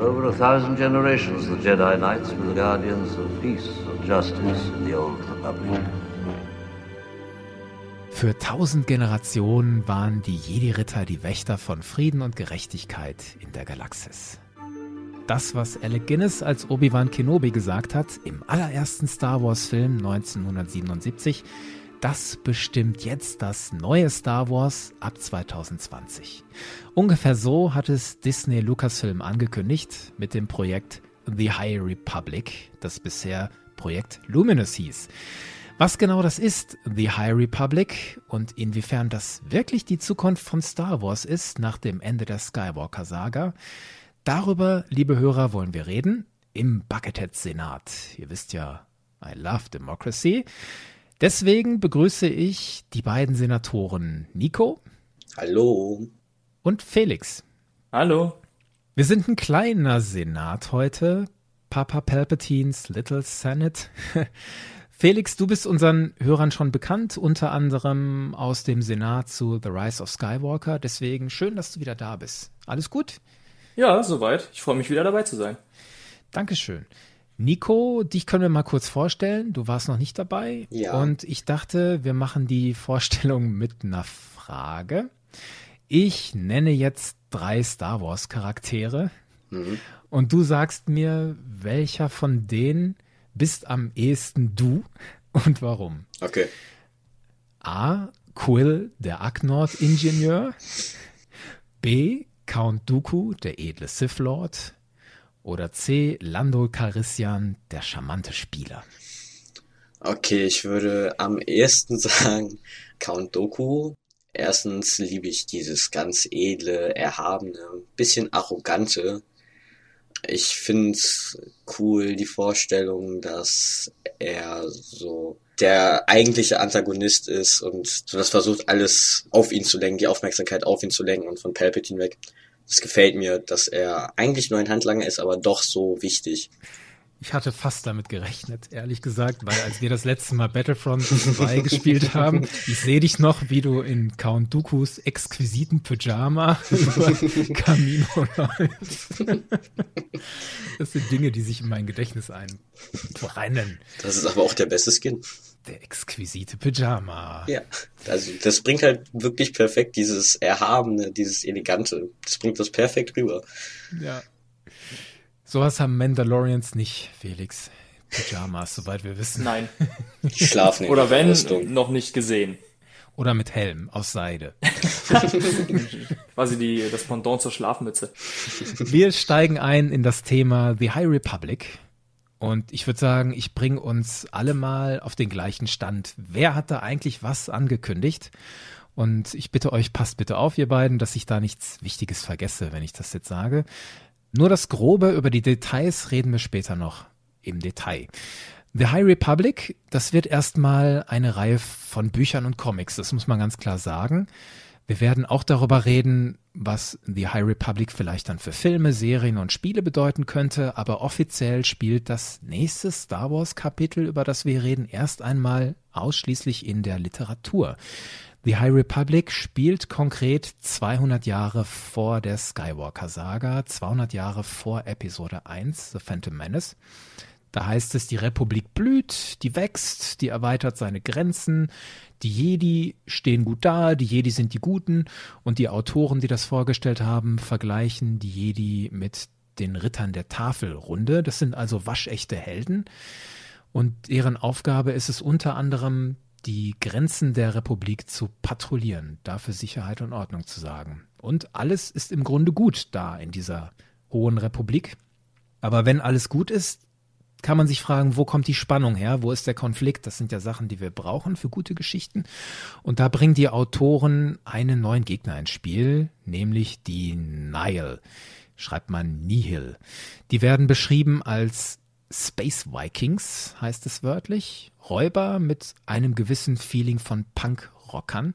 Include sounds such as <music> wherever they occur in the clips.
For over a thousand generations, the Jedi Knights were the guardians of peace and justice in the Old Republic. Für tausend Generationen waren die Jedi-Ritter die Wächter von Frieden und Gerechtigkeit in der Galaxis. Das, was Alec Guinness als Obi-Wan Kenobi gesagt hat im allerersten Star Wars-Film 1977, das bestimmt jetzt das neue Star Wars ab 2020. Ungefähr so hat es Disney Lucasfilm angekündigt mit dem Projekt The High Republic, das bisher Projekt Luminous hieß. Was genau das ist, The High Republic, und inwiefern das wirklich die Zukunft von Star Wars ist nach dem Ende der Skywalker-Saga, darüber, liebe Hörer, wollen wir reden im Buckethead-Senat. Ihr wisst ja, I love democracy. Deswegen begrüße ich die beiden Senatoren Nico. Hallo. Und Felix. Hallo. Wir sind ein kleiner Senat heute. Papa Palpatines Little Senate. <laughs> Felix, du bist unseren Hörern schon bekannt, unter anderem aus dem Senat zu The Rise of Skywalker. Deswegen schön, dass du wieder da bist. Alles gut? Ja, soweit. Ich freue mich wieder dabei zu sein. Dankeschön. Nico, dich können wir mal kurz vorstellen. Du warst noch nicht dabei. Ja. Und ich dachte, wir machen die Vorstellung mit einer Frage. Ich nenne jetzt drei Star Wars Charaktere. Mhm. Und du sagst mir, welcher von denen bist am ehesten du und warum? Okay. A. Quill, der Acknord-Ingenieur. B. Count Dooku, der edle Sith Lord. Oder C. Lando Calrissian, der charmante Spieler. Okay, ich würde am ehesten <laughs> sagen Count Doku. Erstens liebe ich dieses ganz edle, erhabene, bisschen arrogante. Ich find's cool, die Vorstellung, dass er so der eigentliche Antagonist ist und das versucht, alles auf ihn zu lenken, die Aufmerksamkeit auf ihn zu lenken und von Palpatine weg. Das gefällt mir, dass er eigentlich nur ein Handlanger ist, aber doch so wichtig. Ich hatte fast damit gerechnet, ehrlich gesagt, weil als wir das letzte Mal Battlefront 2 <laughs> gespielt haben, ich sehe dich noch, wie du in Count Dookus exquisiten Pyjama <laughs> über Camino läufst. Das sind Dinge, die sich in mein Gedächtnis einbrennen. Das ist aber auch der beste Skin. Der exquisite Pyjama. Ja, also das bringt halt wirklich perfekt dieses Erhabene, dieses Elegante. Das bringt das perfekt rüber. Ja. Sowas haben Mandalorians nicht, Felix. Pyjamas, soweit wir wissen. Nein. <laughs> Die schlafen in Oder wenn, Rüstung. noch nicht gesehen. Oder mit Helm aus Seide. <laughs> Quasi die, das Pendant zur Schlafmütze. Wir steigen ein in das Thema The High Republic. Und ich würde sagen, ich bringe uns alle mal auf den gleichen Stand. Wer hat da eigentlich was angekündigt? Und ich bitte euch, passt bitte auf, ihr beiden, dass ich da nichts Wichtiges vergesse, wenn ich das jetzt sage. Nur das Grobe über die Details reden wir später noch im Detail. The High Republic, das wird erstmal eine Reihe von Büchern und Comics, das muss man ganz klar sagen. Wir werden auch darüber reden, was The High Republic vielleicht dann für Filme, Serien und Spiele bedeuten könnte, aber offiziell spielt das nächste Star Wars Kapitel, über das wir reden, erst einmal ausschließlich in der Literatur. The High Republic spielt konkret 200 Jahre vor der Skywalker-Saga, 200 Jahre vor Episode 1, The Phantom Menace. Da heißt es, die Republik blüht, die wächst, die erweitert seine Grenzen, die Jedi stehen gut da, die Jedi sind die Guten und die Autoren, die das vorgestellt haben, vergleichen die Jedi mit den Rittern der Tafelrunde. Das sind also waschechte Helden und deren Aufgabe ist es unter anderem, die Grenzen der Republik zu patrouillieren, dafür Sicherheit und Ordnung zu sagen. Und alles ist im Grunde gut da in dieser hohen Republik. Aber wenn alles gut ist, kann man sich fragen, wo kommt die Spannung her? Wo ist der Konflikt? Das sind ja Sachen, die wir brauchen für gute Geschichten. Und da bringen die Autoren einen neuen Gegner ins Spiel, nämlich die Nile. Schreibt man Nihil. Die werden beschrieben als Space Vikings, heißt es wörtlich. Räuber mit einem gewissen Feeling von Punk-Rockern.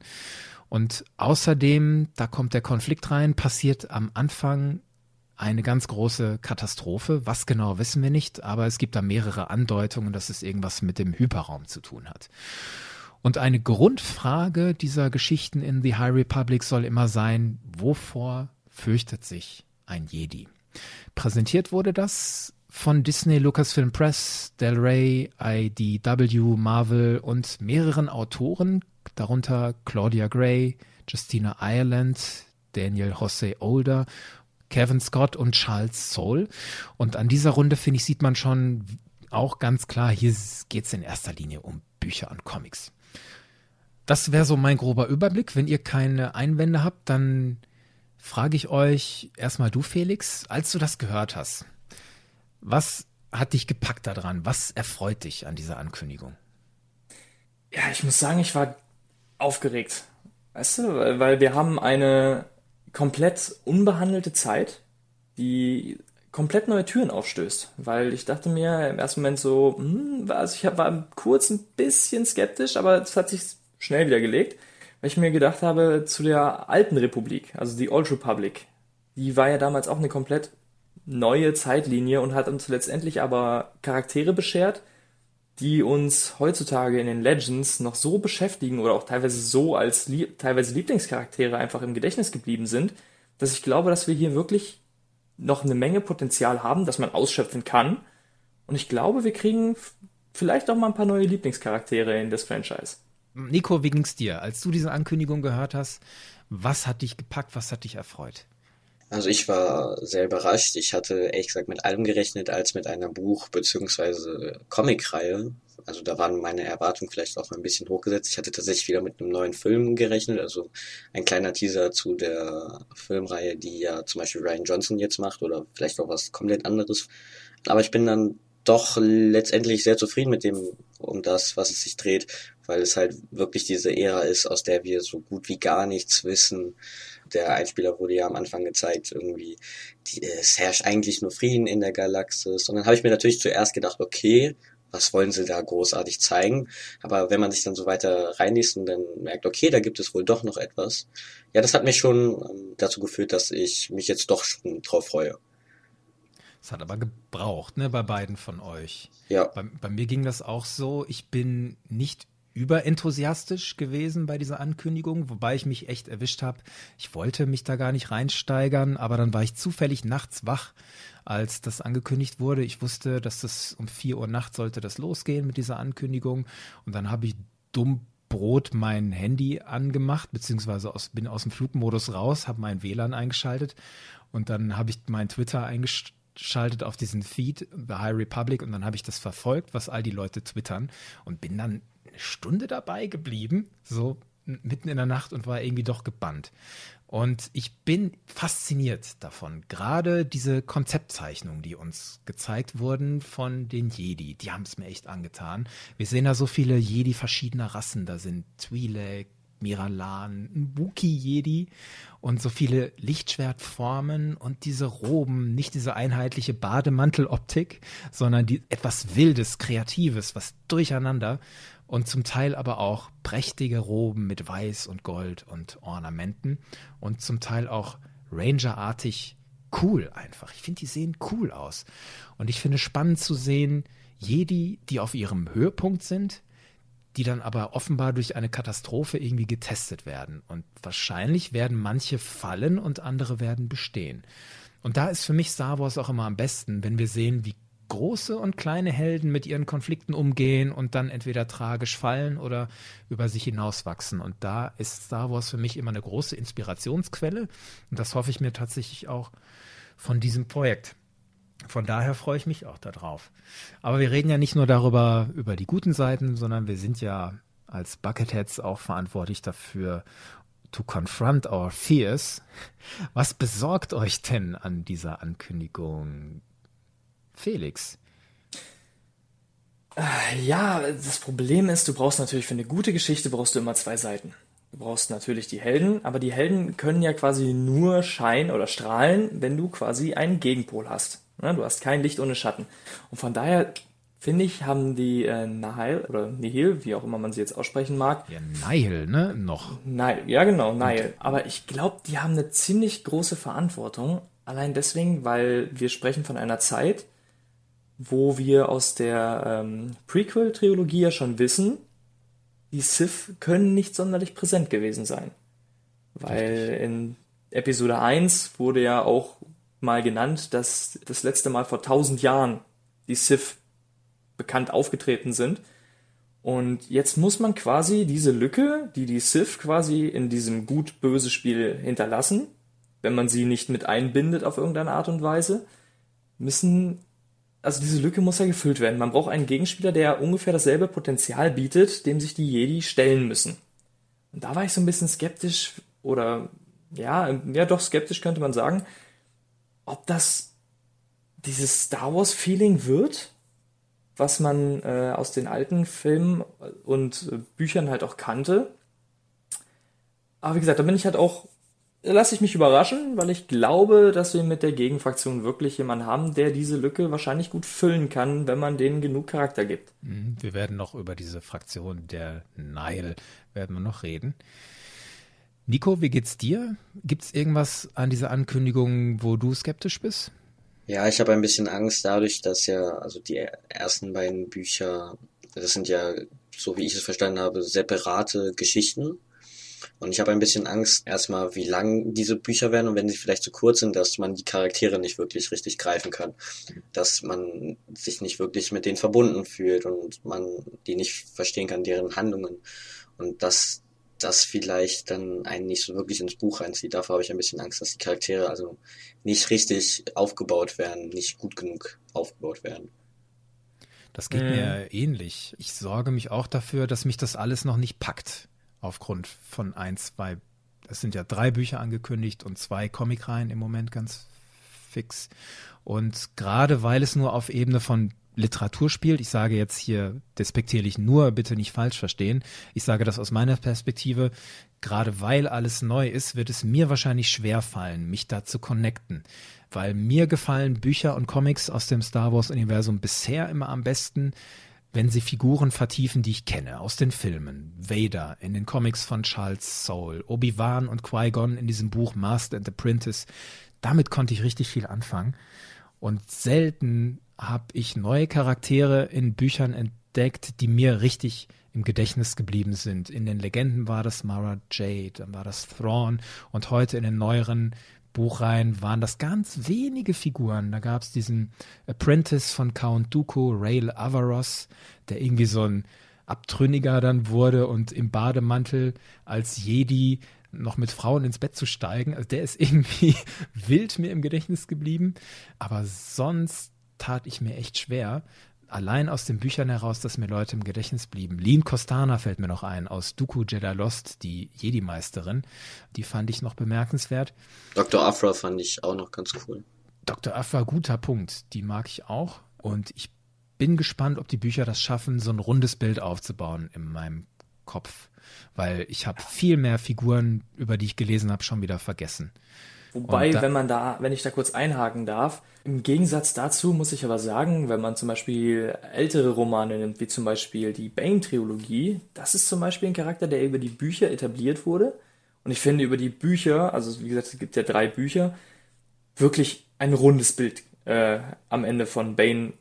Und außerdem, da kommt der Konflikt rein, passiert am Anfang eine ganz große Katastrophe. Was genau wissen wir nicht, aber es gibt da mehrere Andeutungen, dass es irgendwas mit dem Hyperraum zu tun hat. Und eine Grundfrage dieser Geschichten in The High Republic soll immer sein, wovor fürchtet sich ein Jedi? Präsentiert wurde das von Disney, Lucasfilm Press, Del Rey, IDW, Marvel und mehreren Autoren, darunter Claudia Gray, Justina Ireland, Daniel Jose Older, Kevin Scott und Charles Soule. Und an dieser Runde, finde ich, sieht man schon auch ganz klar, hier geht es in erster Linie um Bücher und Comics. Das wäre so mein grober Überblick. Wenn ihr keine Einwände habt, dann frage ich euch erstmal du, Felix, als du das gehört hast, was hat dich gepackt daran? Was erfreut dich an dieser Ankündigung? Ja, ich muss sagen, ich war aufgeregt. Weißt du, weil wir haben eine komplett unbehandelte Zeit, die komplett neue Türen aufstößt. Weil ich dachte mir im ersten Moment so, hm, also ich war kurz ein bisschen skeptisch, aber es hat sich schnell wieder gelegt, weil ich mir gedacht habe, zu der alten Republik, also die Old Republic, die war ja damals auch eine komplett neue Zeitlinie und hat uns letztendlich aber Charaktere beschert, die uns heutzutage in den Legends noch so beschäftigen oder auch teilweise so als lieb teilweise Lieblingscharaktere einfach im Gedächtnis geblieben sind, dass ich glaube, dass wir hier wirklich noch eine Menge Potenzial haben, das man ausschöpfen kann. Und ich glaube, wir kriegen vielleicht auch mal ein paar neue Lieblingscharaktere in das Franchise. Nico, wie ging's dir, als du diese Ankündigung gehört hast? Was hat dich gepackt? Was hat dich erfreut? Also ich war sehr überrascht. Ich hatte ehrlich gesagt mit allem gerechnet als mit einer Buch- bzw. Comicreihe. Also da waren meine Erwartungen vielleicht auch ein bisschen hochgesetzt. Ich hatte tatsächlich wieder mit einem neuen Film gerechnet, also ein kleiner Teaser zu der Filmreihe, die ja zum Beispiel Ryan Johnson jetzt macht oder vielleicht auch was komplett anderes. Aber ich bin dann doch letztendlich sehr zufrieden mit dem, um das, was es sich dreht, weil es halt wirklich diese Ära ist, aus der wir so gut wie gar nichts wissen der Einspieler wurde ja am Anfang gezeigt, irgendwie, die, es herrscht eigentlich nur Frieden in der Galaxis. Und dann habe ich mir natürlich zuerst gedacht, okay, was wollen sie da großartig zeigen? Aber wenn man sich dann so weiter reinliest und dann merkt, okay, da gibt es wohl doch noch etwas. Ja, das hat mich schon ähm, dazu geführt, dass ich mich jetzt doch schon drauf freue. Es hat aber gebraucht, ne, bei beiden von euch. Ja. Bei, bei mir ging das auch so. Ich bin nicht überenthusiastisch gewesen bei dieser Ankündigung, wobei ich mich echt erwischt habe. Ich wollte mich da gar nicht reinsteigern, aber dann war ich zufällig nachts wach, als das angekündigt wurde. Ich wusste, dass das um vier Uhr nachts sollte das losgehen mit dieser Ankündigung und dann habe ich dumm Brot mein Handy angemacht, beziehungsweise aus, bin aus dem Flugmodus raus, habe mein WLAN eingeschaltet und dann habe ich mein Twitter eingeschaltet auf diesen Feed, The High Republic, und dann habe ich das verfolgt, was all die Leute twittern und bin dann Stunde dabei geblieben, so mitten in der Nacht und war irgendwie doch gebannt. Und ich bin fasziniert davon. Gerade diese Konzeptzeichnungen, die uns gezeigt wurden von den Jedi, die haben es mir echt angetan. Wir sehen da so viele Jedi verschiedener Rassen. Da sind Twi'lek, Miralan, ein Wookie-Jedi und so viele Lichtschwertformen und diese Roben, nicht diese einheitliche Bademanteloptik, sondern die etwas Wildes, Kreatives, was durcheinander und zum Teil aber auch prächtige Roben mit Weiß und Gold und Ornamenten und zum Teil auch Ranger-artig cool einfach. Ich finde, die sehen cool aus. Und ich finde spannend zu sehen, Jedi, die auf ihrem Höhepunkt sind, die dann aber offenbar durch eine Katastrophe irgendwie getestet werden. Und wahrscheinlich werden manche fallen und andere werden bestehen. Und da ist für mich Star Wars auch immer am besten, wenn wir sehen, wie große und kleine Helden mit ihren Konflikten umgehen und dann entweder tragisch fallen oder über sich hinauswachsen. Und da ist Star Wars für mich immer eine große Inspirationsquelle. Und das hoffe ich mir tatsächlich auch von diesem Projekt. Von daher freue ich mich auch darauf. Aber wir reden ja nicht nur darüber, über die guten Seiten, sondern wir sind ja als Bucketheads auch verantwortlich dafür, to confront our fears. Was besorgt euch denn an dieser Ankündigung? Felix. Äh, ja, das Problem ist, du brauchst natürlich für eine gute Geschichte brauchst du immer zwei Seiten. Du brauchst natürlich die Helden, aber die Helden können ja quasi nur scheinen oder strahlen, wenn du quasi einen Gegenpol hast. Ne, du hast kein Licht ohne Schatten. Und von daher finde ich, haben die äh, Nihil oder Nihil, wie auch immer man sie jetzt aussprechen mag. Ja, Nihil, ne? Noch. Nihil, ja genau, Nihil. Aber ich glaube, die haben eine ziemlich große Verantwortung. Allein deswegen, weil wir sprechen von einer Zeit, wo wir aus der ähm, Prequel-Trilogie ja schon wissen, die Sith können nicht sonderlich präsent gewesen sein. Weil Richtig. in Episode 1 wurde ja auch mal genannt, dass das letzte Mal vor tausend Jahren die Sith bekannt aufgetreten sind. Und jetzt muss man quasi diese Lücke, die die Sith quasi in diesem gut-böse Spiel hinterlassen, wenn man sie nicht mit einbindet auf irgendeine Art und Weise, müssen, also diese Lücke muss ja gefüllt werden. Man braucht einen Gegenspieler, der ungefähr dasselbe Potenzial bietet, dem sich die Jedi stellen müssen. Und da war ich so ein bisschen skeptisch oder ja, ja doch skeptisch könnte man sagen, ob das dieses Star Wars Feeling wird, was man äh, aus den alten Filmen und äh, Büchern halt auch kannte. Aber wie gesagt, da bin ich halt auch, lasse ich mich überraschen, weil ich glaube, dass wir mit der Gegenfraktion wirklich jemanden haben, der diese Lücke wahrscheinlich gut füllen kann, wenn man denen genug Charakter gibt. Mhm, wir werden noch über diese Fraktion der Nile werden wir noch reden. Nico, wie geht's dir? Gibt's irgendwas an dieser Ankündigung, wo du skeptisch bist? Ja, ich habe ein bisschen Angst dadurch, dass ja, also die ersten beiden Bücher, das sind ja, so wie ich es verstanden habe, separate Geschichten. Und ich habe ein bisschen Angst erstmal, wie lang diese Bücher werden und wenn sie vielleicht zu kurz sind, dass man die Charaktere nicht wirklich richtig greifen kann. Dass man sich nicht wirklich mit denen verbunden fühlt und man die nicht verstehen kann, deren Handlungen. Und dass das vielleicht dann einen nicht so wirklich ins Buch reinzieht. Davor habe ich ein bisschen Angst, dass die Charaktere also nicht richtig aufgebaut werden, nicht gut genug aufgebaut werden. Das geht mhm. mir ähnlich. Ich sorge mich auch dafür, dass mich das alles noch nicht packt. Aufgrund von ein, zwei, es sind ja drei Bücher angekündigt und zwei Comicreihen im Moment ganz fix. Und gerade weil es nur auf Ebene von Literatur spielt. Ich sage jetzt hier despektierlich nur, bitte nicht falsch verstehen. Ich sage das aus meiner Perspektive. Gerade weil alles neu ist, wird es mir wahrscheinlich schwer fallen, mich da zu connecten. Weil mir gefallen Bücher und Comics aus dem Star Wars Universum bisher immer am besten, wenn sie Figuren vertiefen, die ich kenne, aus den Filmen. Vader in den Comics von Charles Soule, Obi-Wan und Qui-Gon in diesem Buch Master and Apprentice. Damit konnte ich richtig viel anfangen. Und selten habe ich neue Charaktere in Büchern entdeckt, die mir richtig im Gedächtnis geblieben sind. In den Legenden war das Mara Jade, dann war das Thrawn und heute in den neueren Buchreihen waren das ganz wenige Figuren. Da gab es diesen Apprentice von Count Dooku, Rail Avaros, der irgendwie so ein Abtrünniger dann wurde und im Bademantel als Jedi noch mit Frauen ins Bett zu steigen. Also der ist <laughs> irgendwie wild mir im Gedächtnis geblieben. Aber sonst tat ich mir echt schwer. Allein aus den Büchern heraus, dass mir Leute im Gedächtnis blieben. Lean Costana fällt mir noch ein, aus Dooku Jedi Lost, die Jedi-Meisterin. Die fand ich noch bemerkenswert. Dr. Afra fand ich auch noch ganz cool. Dr. Afra, guter Punkt. Die mag ich auch. Und ich bin gespannt, ob die Bücher das schaffen, so ein rundes Bild aufzubauen in meinem Kopf. Weil ich habe viel mehr Figuren, über die ich gelesen habe, schon wieder vergessen. Wobei, da, wenn man da, wenn ich da kurz einhaken darf, im Gegensatz dazu muss ich aber sagen, wenn man zum Beispiel ältere Romane nimmt, wie zum Beispiel die Bane-Trilogie, das ist zum Beispiel ein Charakter, der über die Bücher etabliert wurde. Und ich finde über die Bücher, also wie gesagt, es gibt ja drei Bücher, wirklich ein rundes Bild äh, am Ende von Bane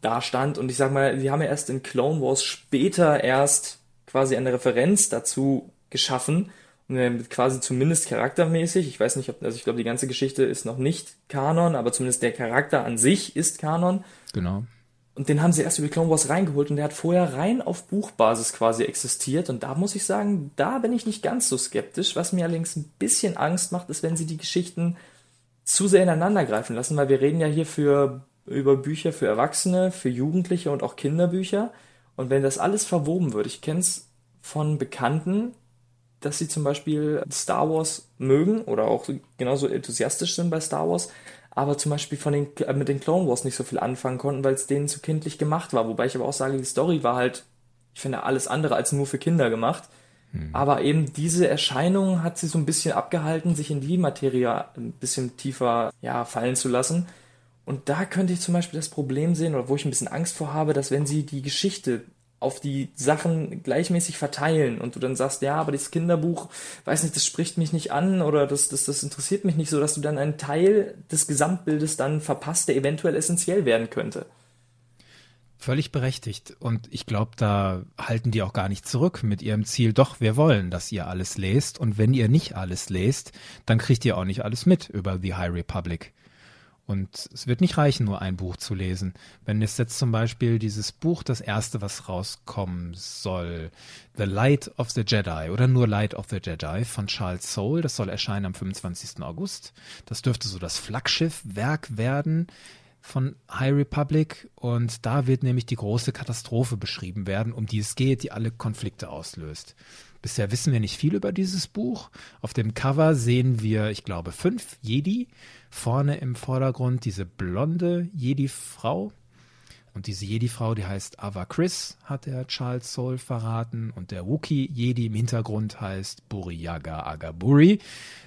dastand. Und ich sag mal, sie haben ja erst in Clone Wars später erst quasi eine Referenz dazu geschaffen quasi zumindest charaktermäßig. Ich weiß nicht, ob, also ich glaube, die ganze Geschichte ist noch nicht Kanon, aber zumindest der Charakter an sich ist Kanon. Genau. Und den haben sie erst über Clone Wars reingeholt und der hat vorher rein auf Buchbasis quasi existiert. Und da muss ich sagen, da bin ich nicht ganz so skeptisch. Was mir allerdings ein bisschen Angst macht, ist, wenn sie die Geschichten zu sehr ineinander greifen lassen, weil wir reden ja hier für, über Bücher für Erwachsene, für Jugendliche und auch Kinderbücher. Und wenn das alles verwoben wird, ich kenne es von Bekannten, dass sie zum Beispiel Star Wars mögen oder auch genauso enthusiastisch sind bei Star Wars, aber zum Beispiel von den, äh, mit den Clone Wars nicht so viel anfangen konnten, weil es denen zu kindlich gemacht war. Wobei ich aber auch sage, die Story war halt, ich finde, alles andere als nur für Kinder gemacht. Hm. Aber eben diese Erscheinung hat sie so ein bisschen abgehalten, sich in die Materie ein bisschen tiefer ja, fallen zu lassen. Und da könnte ich zum Beispiel das Problem sehen, oder wo ich ein bisschen Angst vor habe, dass wenn sie die Geschichte auf die Sachen gleichmäßig verteilen und du dann sagst, ja, aber das Kinderbuch, weiß nicht, das spricht mich nicht an oder das, das, das interessiert mich nicht so, dass du dann einen Teil des Gesamtbildes dann verpasst, der eventuell essentiell werden könnte. Völlig berechtigt. Und ich glaube, da halten die auch gar nicht zurück mit ihrem Ziel. Doch, wir wollen, dass ihr alles lest. Und wenn ihr nicht alles lest, dann kriegt ihr auch nicht alles mit über The High Republic. Und es wird nicht reichen, nur ein Buch zu lesen. Wenn es jetzt zum Beispiel dieses Buch, das erste, was rauskommen soll, The Light of the Jedi oder nur Light of the Jedi von Charles Soule, das soll erscheinen am 25. August. Das dürfte so das Flaggschiffwerk werden von High Republic und da wird nämlich die große Katastrophe beschrieben werden, um die es geht, die alle Konflikte auslöst. Bisher wissen wir nicht viel über dieses Buch. Auf dem Cover sehen wir, ich glaube, fünf Jedi. Vorne im Vordergrund diese blonde Jedi-Frau. Und diese Jedi-Frau, die heißt Ava Chris, hat der Charles Soule verraten. Und der Wookie-Jedi im Hintergrund heißt Buriyaga Agaburi.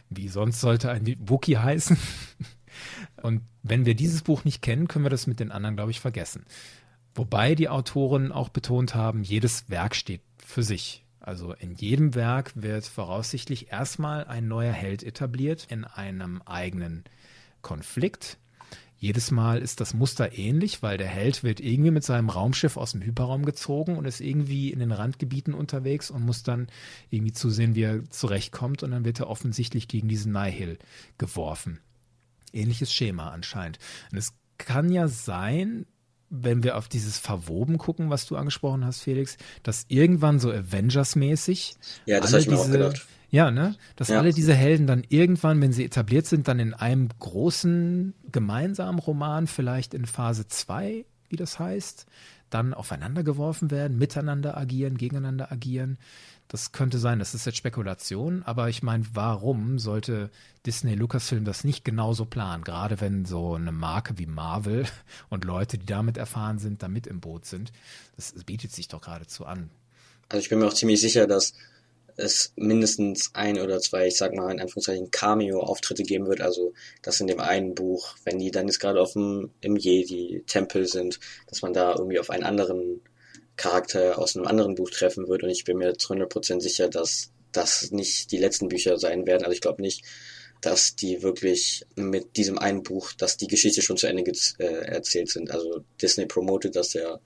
Wie sonst sollte ein Wookie heißen? <laughs> Und wenn wir dieses Buch nicht kennen, können wir das mit den anderen, glaube ich, vergessen. Wobei die Autoren auch betont haben, jedes Werk steht für sich. Also in jedem Werk wird voraussichtlich erstmal ein neuer Held etabliert in einem eigenen Konflikt. Jedes Mal ist das Muster ähnlich, weil der Held wird irgendwie mit seinem Raumschiff aus dem Hyperraum gezogen und ist irgendwie in den Randgebieten unterwegs und muss dann irgendwie zusehen, wie er zurechtkommt und dann wird er offensichtlich gegen diesen Nihil geworfen. Ähnliches Schema anscheinend. Und es kann ja sein, wenn wir auf dieses Verwoben gucken, was du angesprochen hast, Felix, dass irgendwann so Avengers-mäßig. Ja, das habe ich mir diese, auch gedacht. Ja, ne? Dass ja. alle diese Helden dann irgendwann, wenn sie etabliert sind, dann in einem großen gemeinsamen Roman, vielleicht in Phase 2, wie das heißt, dann aufeinander geworfen werden, miteinander agieren, gegeneinander agieren. Das könnte sein, das ist jetzt Spekulation, aber ich meine, warum sollte Disney Lucasfilm das nicht genauso planen? Gerade wenn so eine Marke wie Marvel <laughs> und Leute, die damit erfahren sind, da mit im Boot sind. Das, das bietet sich doch geradezu an. Also ich bin mir auch ziemlich sicher, dass es mindestens ein oder zwei, ich sag mal in Anführungszeichen, Cameo-Auftritte geben wird. Also, dass in dem einen Buch, wenn die dann jetzt gerade auf dem, im Jedi-Tempel sind, dass man da irgendwie auf einen anderen Charakter aus einem anderen Buch treffen wird und ich bin mir zu 100% sicher, dass das nicht die letzten Bücher sein werden. Also ich glaube nicht, dass die wirklich mit diesem einen Buch, dass die Geschichte schon zu Ende äh, erzählt sind. Also Disney promotet das ja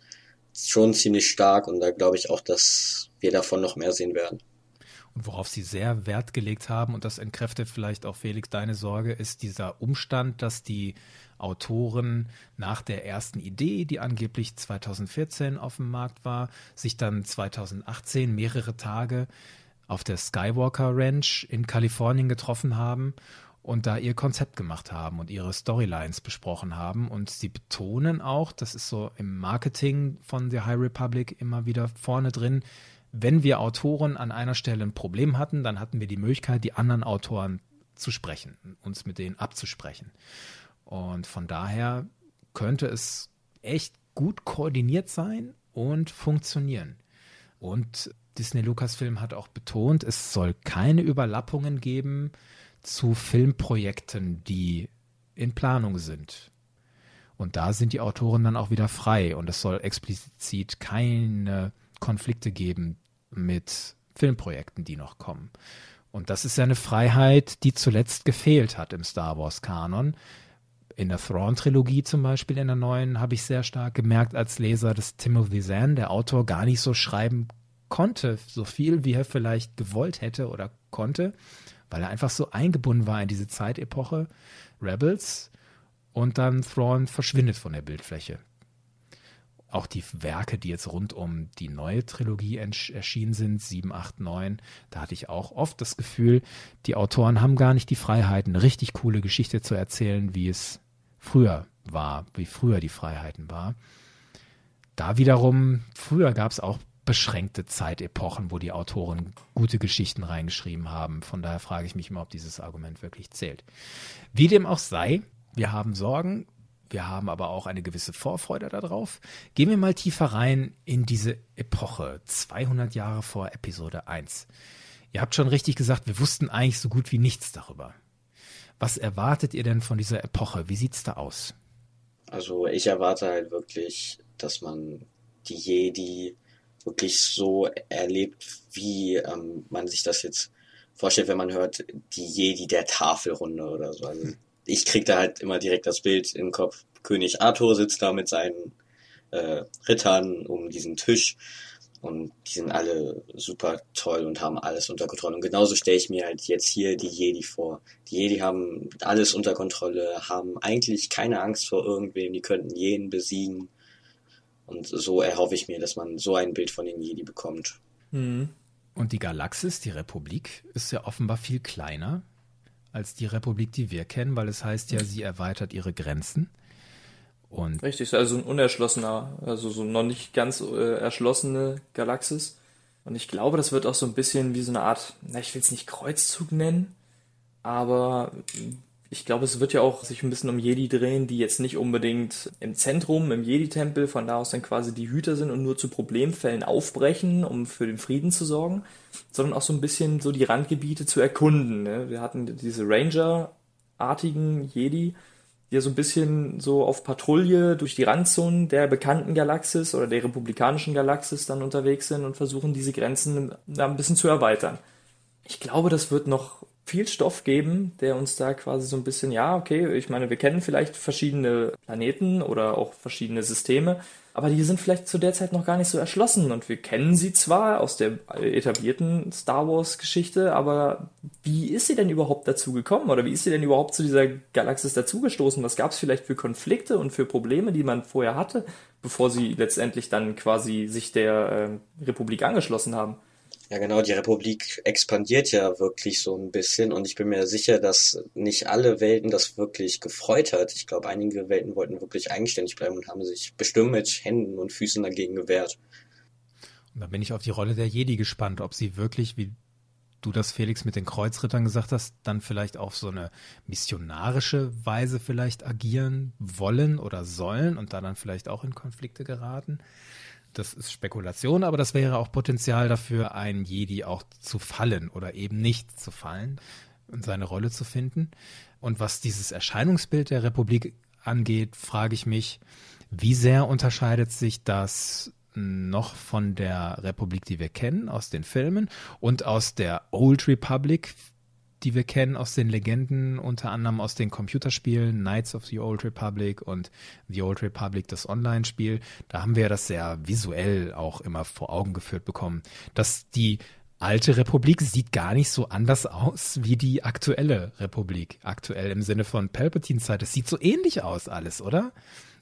schon ziemlich stark und da glaube ich auch, dass wir davon noch mehr sehen werden. Und worauf sie sehr Wert gelegt haben, und das entkräftet vielleicht auch Felix deine Sorge, ist dieser Umstand, dass die Autoren nach der ersten Idee, die angeblich 2014 auf dem Markt war, sich dann 2018 mehrere Tage auf der Skywalker Ranch in Kalifornien getroffen haben und da ihr Konzept gemacht haben und ihre Storylines besprochen haben. Und sie betonen auch, das ist so im Marketing von The High Republic immer wieder vorne drin, wenn wir Autoren an einer Stelle ein Problem hatten, dann hatten wir die Möglichkeit, die anderen Autoren zu sprechen, uns mit denen abzusprechen. Und von daher könnte es echt gut koordiniert sein und funktionieren. Und Disney Lucasfilm hat auch betont, es soll keine Überlappungen geben zu Filmprojekten, die in Planung sind. Und da sind die Autoren dann auch wieder frei und es soll explizit keine Konflikte geben mit Filmprojekten, die noch kommen. Und das ist ja eine Freiheit, die zuletzt gefehlt hat im Star Wars Kanon, in der Thrawn-Trilogie zum Beispiel, in der neuen, habe ich sehr stark gemerkt als Leser, dass Timothy Zahn, der Autor, gar nicht so schreiben konnte, so viel, wie er vielleicht gewollt hätte oder konnte, weil er einfach so eingebunden war in diese Zeitepoche Rebels und dann Thrawn verschwindet von der Bildfläche. Auch die Werke, die jetzt rund um die neue Trilogie erschienen sind, 7, 8, 9, da hatte ich auch oft das Gefühl, die Autoren haben gar nicht die Freiheit, eine richtig coole Geschichte zu erzählen, wie es früher war, wie früher die Freiheiten war. Da wiederum, früher gab es auch beschränkte Zeitepochen, wo die Autoren gute Geschichten reingeschrieben haben. Von daher frage ich mich immer, ob dieses Argument wirklich zählt. Wie dem auch sei, wir haben Sorgen, wir haben aber auch eine gewisse Vorfreude darauf. Gehen wir mal tiefer rein in diese Epoche, 200 Jahre vor Episode 1. Ihr habt schon richtig gesagt, wir wussten eigentlich so gut wie nichts darüber. Was erwartet ihr denn von dieser Epoche? Wie sieht's da aus? Also ich erwarte halt wirklich, dass man die Jedi wirklich so erlebt, wie ähm, man sich das jetzt vorstellt, wenn man hört, die Jedi der Tafelrunde oder so. Also ich krieg da halt immer direkt das Bild im Kopf. König Arthur sitzt da mit seinen äh, Rittern um diesen Tisch Und die sind alle super toll und haben alles unter Kontrolle. Und genauso stelle ich mir halt jetzt hier die Jedi vor. Die Jedi haben alles unter Kontrolle, haben eigentlich keine Angst vor irgendwem, die könnten jeden besiegen. Und so erhoffe ich mir, dass man so ein Bild von den Jedi bekommt. Mhm. Und die Galaxis, die Republik, ist ja offenbar viel kleiner als die Republik, die wir kennen, weil es heißt ja, sie erweitert ihre Grenzen. Und Richtig, also ein unerschlossener, also so noch nicht ganz äh, erschlossene Galaxis. Und ich glaube, das wird auch so ein bisschen wie so eine Art, na, ich will es nicht Kreuzzug nennen, aber ich glaube, es wird ja auch sich ein bisschen um Jedi drehen, die jetzt nicht unbedingt im Zentrum, im Jedi-Tempel, von da aus dann quasi die Hüter sind und nur zu Problemfällen aufbrechen, um für den Frieden zu sorgen, sondern auch so ein bisschen so die Randgebiete zu erkunden. Ne? Wir hatten diese Ranger-artigen Jedi, ja so ein bisschen so auf Patrouille durch die Randzonen der bekannten Galaxis oder der republikanischen Galaxis dann unterwegs sind und versuchen, diese Grenzen ein bisschen zu erweitern. Ich glaube, das wird noch viel Stoff geben, der uns da quasi so ein bisschen, ja, okay, ich meine, wir kennen vielleicht verschiedene Planeten oder auch verschiedene Systeme, aber die sind vielleicht zu der Zeit noch gar nicht so erschlossen und wir kennen sie zwar aus der etablierten Star Wars Geschichte, aber wie ist sie denn überhaupt dazu gekommen oder wie ist sie denn überhaupt zu dieser Galaxis dazugestoßen? Was gab es vielleicht für Konflikte und für Probleme, die man vorher hatte, bevor sie letztendlich dann quasi sich der äh, Republik angeschlossen haben? Ja, genau, die Republik expandiert ja wirklich so ein bisschen und ich bin mir sicher, dass nicht alle Welten das wirklich gefreut hat. Ich glaube, einige Welten wollten wirklich eigenständig bleiben und haben sich bestimmt mit Händen und Füßen dagegen gewehrt. Und da bin ich auf die Rolle der Jedi gespannt, ob sie wirklich, wie du das Felix mit den Kreuzrittern gesagt hast, dann vielleicht auf so eine missionarische Weise vielleicht agieren wollen oder sollen und da dann vielleicht auch in Konflikte geraten. Das ist Spekulation, aber das wäre auch Potenzial dafür, ein Jedi auch zu fallen oder eben nicht zu fallen und seine Rolle zu finden. Und was dieses Erscheinungsbild der Republik angeht, frage ich mich, wie sehr unterscheidet sich das noch von der Republik, die wir kennen aus den Filmen und aus der Old Republic, die wir kennen aus den Legenden, unter anderem aus den Computerspielen Knights of the Old Republic und The Old Republic, das Online-Spiel. Da haben wir das sehr visuell auch immer vor Augen geführt bekommen, dass die alte Republik sieht gar nicht so anders aus wie die aktuelle Republik. Aktuell im Sinne von Palpatine-Zeit. Es sieht so ähnlich aus alles, oder?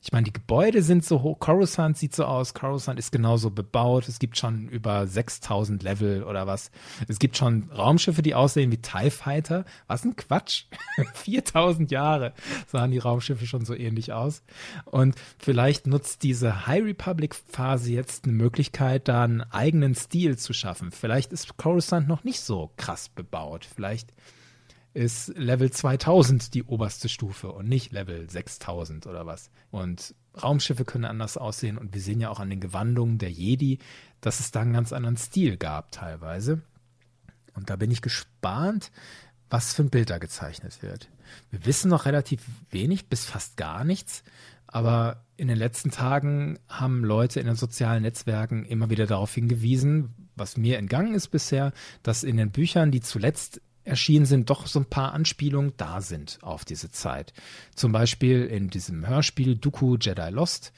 Ich meine, die Gebäude sind so hoch. Coruscant sieht so aus. Coruscant ist genauso bebaut. Es gibt schon über 6000 Level oder was. Es gibt schon Raumschiffe, die aussehen wie TIE Fighter. Was ein Quatsch. <laughs> 4000 Jahre sahen die Raumschiffe schon so ähnlich aus. Und vielleicht nutzt diese High Republic Phase jetzt eine Möglichkeit, da einen eigenen Stil zu schaffen. Vielleicht ist Coruscant noch nicht so krass bebaut. Vielleicht ist Level 2000 die oberste Stufe und nicht Level 6000 oder was. Und Raumschiffe können anders aussehen und wir sehen ja auch an den Gewandungen der Jedi, dass es da einen ganz anderen Stil gab teilweise. Und da bin ich gespannt, was für ein Bild da gezeichnet wird. Wir wissen noch relativ wenig, bis fast gar nichts, aber in den letzten Tagen haben Leute in den sozialen Netzwerken immer wieder darauf hingewiesen, was mir entgangen ist bisher, dass in den Büchern, die zuletzt erschienen sind, doch so ein paar Anspielungen da sind auf diese Zeit. Zum Beispiel in diesem Hörspiel Dooku Jedi Lost,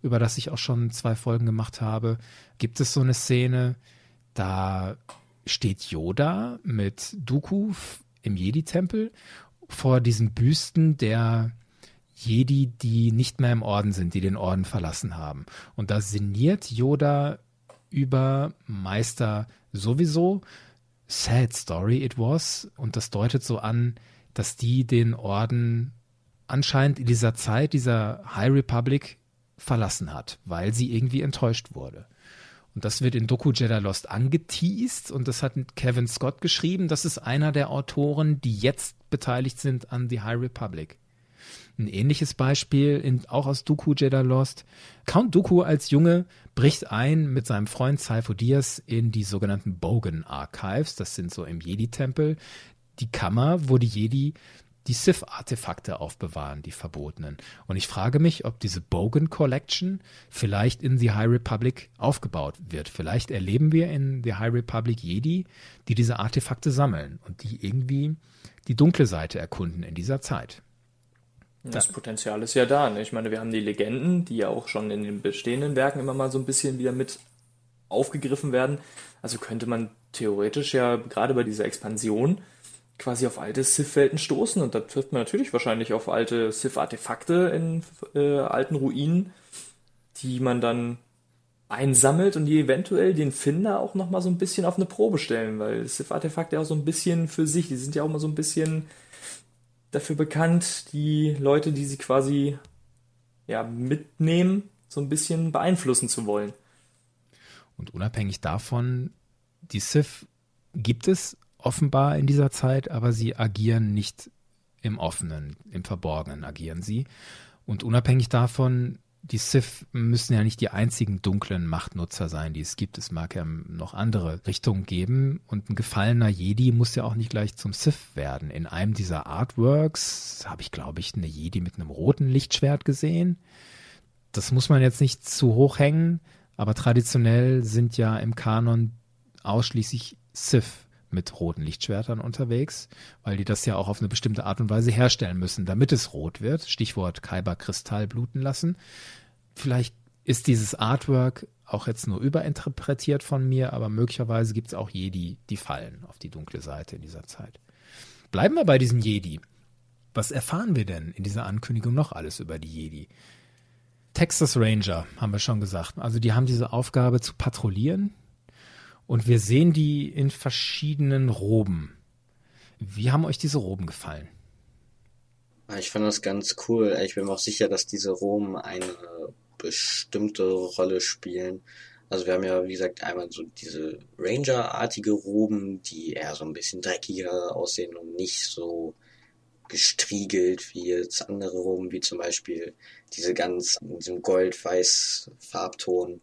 über das ich auch schon zwei Folgen gemacht habe, gibt es so eine Szene, da steht Yoda mit Dooku im Jedi-Tempel vor diesen Büsten der Jedi, die nicht mehr im Orden sind, die den Orden verlassen haben. Und da sinniert Yoda über Meister sowieso, sad story it was. Und das deutet so an, dass die den Orden anscheinend in dieser Zeit, dieser High Republic, verlassen hat, weil sie irgendwie enttäuscht wurde. Und das wird in Doku Jedi Lost angeteased und das hat Kevin Scott geschrieben. Das ist einer der Autoren, die jetzt beteiligt sind an The High Republic. Ein ähnliches Beispiel, in, auch aus Dooku Jedi Lost. Count Dooku als Junge bricht ein mit seinem Freund Saifo Diaz in die sogenannten Bogan Archives. Das sind so im Jedi-Tempel die Kammer, wo die Jedi die Sith-Artefakte aufbewahren, die verbotenen. Und ich frage mich, ob diese Bogan Collection vielleicht in The High Republic aufgebaut wird. Vielleicht erleben wir in The High Republic Jedi, die diese Artefakte sammeln und die irgendwie die dunkle Seite erkunden in dieser Zeit. Das Potenzial ist ja da. Ne? Ich meine, wir haben die Legenden, die ja auch schon in den bestehenden Werken immer mal so ein bisschen wieder mit aufgegriffen werden. Also könnte man theoretisch ja gerade bei dieser Expansion quasi auf alte Sith-Welten stoßen und da trifft man natürlich wahrscheinlich auf alte Sith-Artefakte in äh, alten Ruinen, die man dann einsammelt und die eventuell den Finder auch nochmal so ein bisschen auf eine Probe stellen, weil Sith-Artefakte auch so ein bisschen für sich, die sind ja auch mal so ein bisschen dafür bekannt, die Leute, die sie quasi ja, mitnehmen, so ein bisschen beeinflussen zu wollen. Und unabhängig davon, die Sith gibt es offenbar in dieser Zeit, aber sie agieren nicht im Offenen, im Verborgenen agieren sie. Und unabhängig davon, die Sith müssen ja nicht die einzigen dunklen Machtnutzer sein, die es gibt. Es mag ja noch andere Richtungen geben. Und ein gefallener Jedi muss ja auch nicht gleich zum Sith werden. In einem dieser Artworks habe ich, glaube ich, eine Jedi mit einem roten Lichtschwert gesehen. Das muss man jetzt nicht zu hoch hängen, aber traditionell sind ja im Kanon ausschließlich Sith mit roten Lichtschwertern unterwegs, weil die das ja auch auf eine bestimmte Art und Weise herstellen müssen, damit es rot wird. Stichwort Kyber-Kristall bluten lassen. Vielleicht ist dieses Artwork auch jetzt nur überinterpretiert von mir, aber möglicherweise gibt es auch Jedi, die fallen auf die dunkle Seite in dieser Zeit. Bleiben wir bei diesem Jedi. Was erfahren wir denn in dieser Ankündigung noch alles über die Jedi? Texas Ranger, haben wir schon gesagt. Also die haben diese Aufgabe zu patrouillieren, und wir sehen die in verschiedenen Roben. Wie haben euch diese Roben gefallen? Ich fand das ganz cool. Ich bin mir auch sicher, dass diese Roben eine bestimmte Rolle spielen. Also wir haben ja, wie gesagt, einmal so diese Ranger-artige Roben, die eher so ein bisschen dreckiger aussehen und nicht so gestriegelt wie jetzt andere Roben, wie zum Beispiel diese ganz in diesem gold-weiß Farbton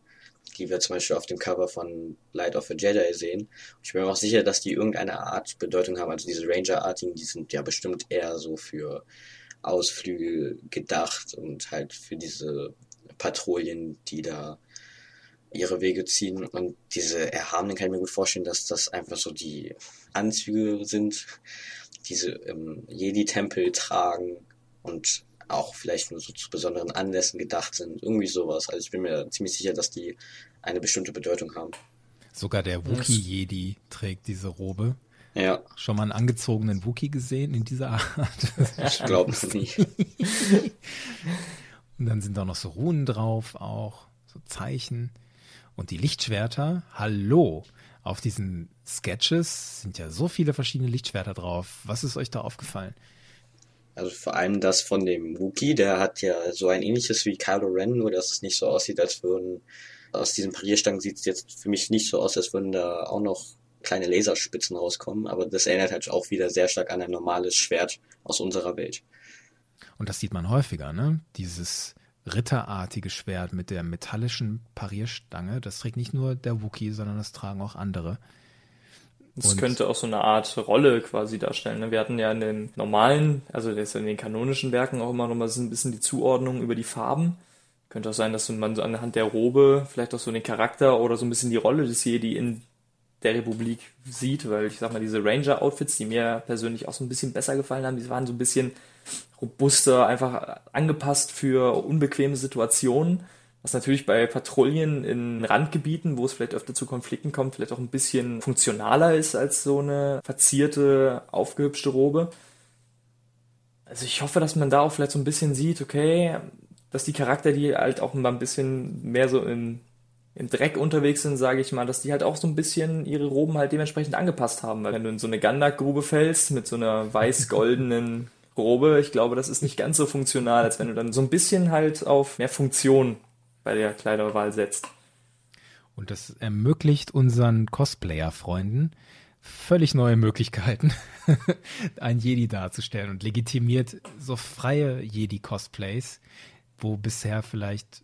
die wir zum Beispiel auf dem Cover von Light of a Jedi sehen. Ich bin mir auch sicher, dass die irgendeine Art Bedeutung haben. Also diese Ranger-artigen, die sind ja bestimmt eher so für Ausflüge gedacht und halt für diese Patrouillen, die da ihre Wege ziehen. Und diese Erhabenen kann ich mir gut vorstellen, dass das einfach so die Anzüge sind, diese im Jedi-Tempel tragen und auch vielleicht nur so zu besonderen Anlässen gedacht sind. Irgendwie sowas. Also ich bin mir ziemlich sicher, dass die eine bestimmte Bedeutung haben. Sogar der Wookie-Jedi trägt diese Robe. Ja. Schon mal einen angezogenen Wookie gesehen in dieser Art? <laughs> Ich glaube es nicht. <laughs> Und dann sind da noch so Runen drauf auch, so Zeichen. Und die Lichtschwerter, hallo, auf diesen Sketches sind ja so viele verschiedene Lichtschwerter drauf. Was ist euch da aufgefallen? Also vor allem das von dem Wookie, der hat ja so ein ähnliches wie Kylo Ren, nur dass es nicht so aussieht, als würden aus diesen Parierstangen sieht es jetzt für mich nicht so aus, als würden da auch noch kleine Laserspitzen rauskommen, aber das erinnert halt auch wieder sehr stark an ein normales Schwert aus unserer Welt. Und das sieht man häufiger, ne? Dieses ritterartige Schwert mit der metallischen Parierstange, das trägt nicht nur der Wookie, sondern das tragen auch andere. Das könnte auch so eine Art Rolle quasi darstellen. Ne? Wir hatten ja in den normalen, also in den kanonischen Werken auch immer noch mal so ein bisschen die Zuordnung über die Farben. Könnte auch sein, dass man so anhand der Robe vielleicht auch so den Charakter oder so ein bisschen die Rolle des Jedi in der Republik sieht, weil ich sag mal, diese Ranger-Outfits, die mir persönlich auch so ein bisschen besser gefallen haben, die waren so ein bisschen robuster, einfach angepasst für unbequeme Situationen, was natürlich bei Patrouillen in Randgebieten, wo es vielleicht öfter zu Konflikten kommt, vielleicht auch ein bisschen funktionaler ist als so eine verzierte, aufgehübschte Robe. Also ich hoffe, dass man da auch vielleicht so ein bisschen sieht, okay, dass die Charakter, die halt auch mal ein bisschen mehr so im, im Dreck unterwegs sind, sage ich mal, dass die halt auch so ein bisschen ihre Roben halt dementsprechend angepasst haben. Weil wenn du in so eine Gandak-Grube fällst mit so einer weiß-goldenen <laughs> Robe, ich glaube, das ist nicht ganz so funktional, als wenn du dann so ein bisschen halt auf mehr Funktion bei der Kleiderwahl setzt. Und das ermöglicht unseren Cosplayer-Freunden völlig neue Möglichkeiten, <laughs> ein Jedi darzustellen und legitimiert so freie Jedi-Cosplays, wo bisher vielleicht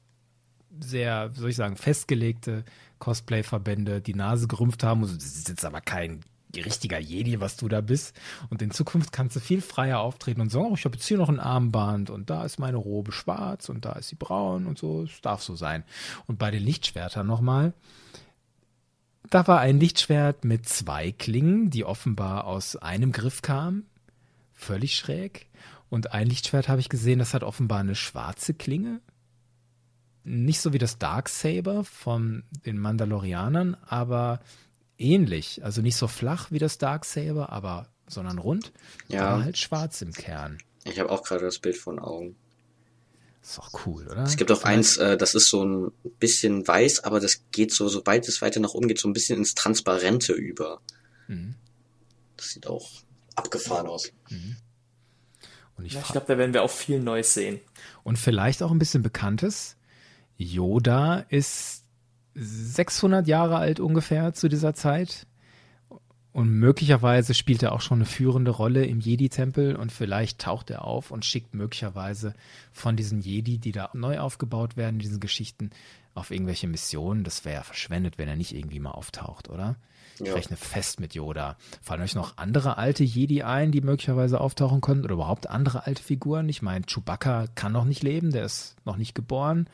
sehr, soll ich sagen, festgelegte Cosplay-Verbände die Nase gerümpft haben. das ist jetzt aber kein richtiger Jedi, was du da bist. Und in Zukunft kannst du viel freier auftreten und sagen, oh, ich habe jetzt hier noch ein Armband und da ist meine Robe schwarz und da ist sie braun und so. Es darf so sein. Und bei den Lichtschwertern nochmal. Da war ein Lichtschwert mit zwei Klingen, die offenbar aus einem Griff kamen. Völlig schräg. Und ein Lichtschwert habe ich gesehen, das hat offenbar eine schwarze Klinge. nicht so wie das Darksaber von den Mandalorianern, aber ähnlich. Also nicht so flach wie das Darksaber, aber sondern rund, Ja. aber halt schwarz im Kern. Ich habe auch gerade das Bild vor den Augen. Ist doch cool, oder? Es gibt auch eins, äh, das ist so ein bisschen weiß, aber das geht so, sobald es weiter nach oben geht, so ein bisschen ins Transparente über. Mhm. Das sieht auch abgefahren aus. Und ich, Ja, ich glaube, da werden wir auch viel Neues sehen. Und vielleicht auch ein bisschen Bekanntes. Yoda ist 600 Jahre alt ungefähr zu dieser Zeit. Und möglicherweise spielt er auch schon eine führende Rolle im Jedi-Tempel und vielleicht taucht er auf und schickt möglicherweise von diesen Jedi, die da neu aufgebaut werden, diesen Geschichten, auf irgendwelche Missionen. Das wäre ja verschwendet, wenn er nicht irgendwie mal auftaucht, oder? Ich Ja. rechne fest mit Yoda. Fallen euch noch andere alte Jedi ein, die möglicherweise auftauchen können? Oder überhaupt andere alte Figuren? Ich meine, Chewbacca kann noch nicht leben, der ist noch nicht geboren.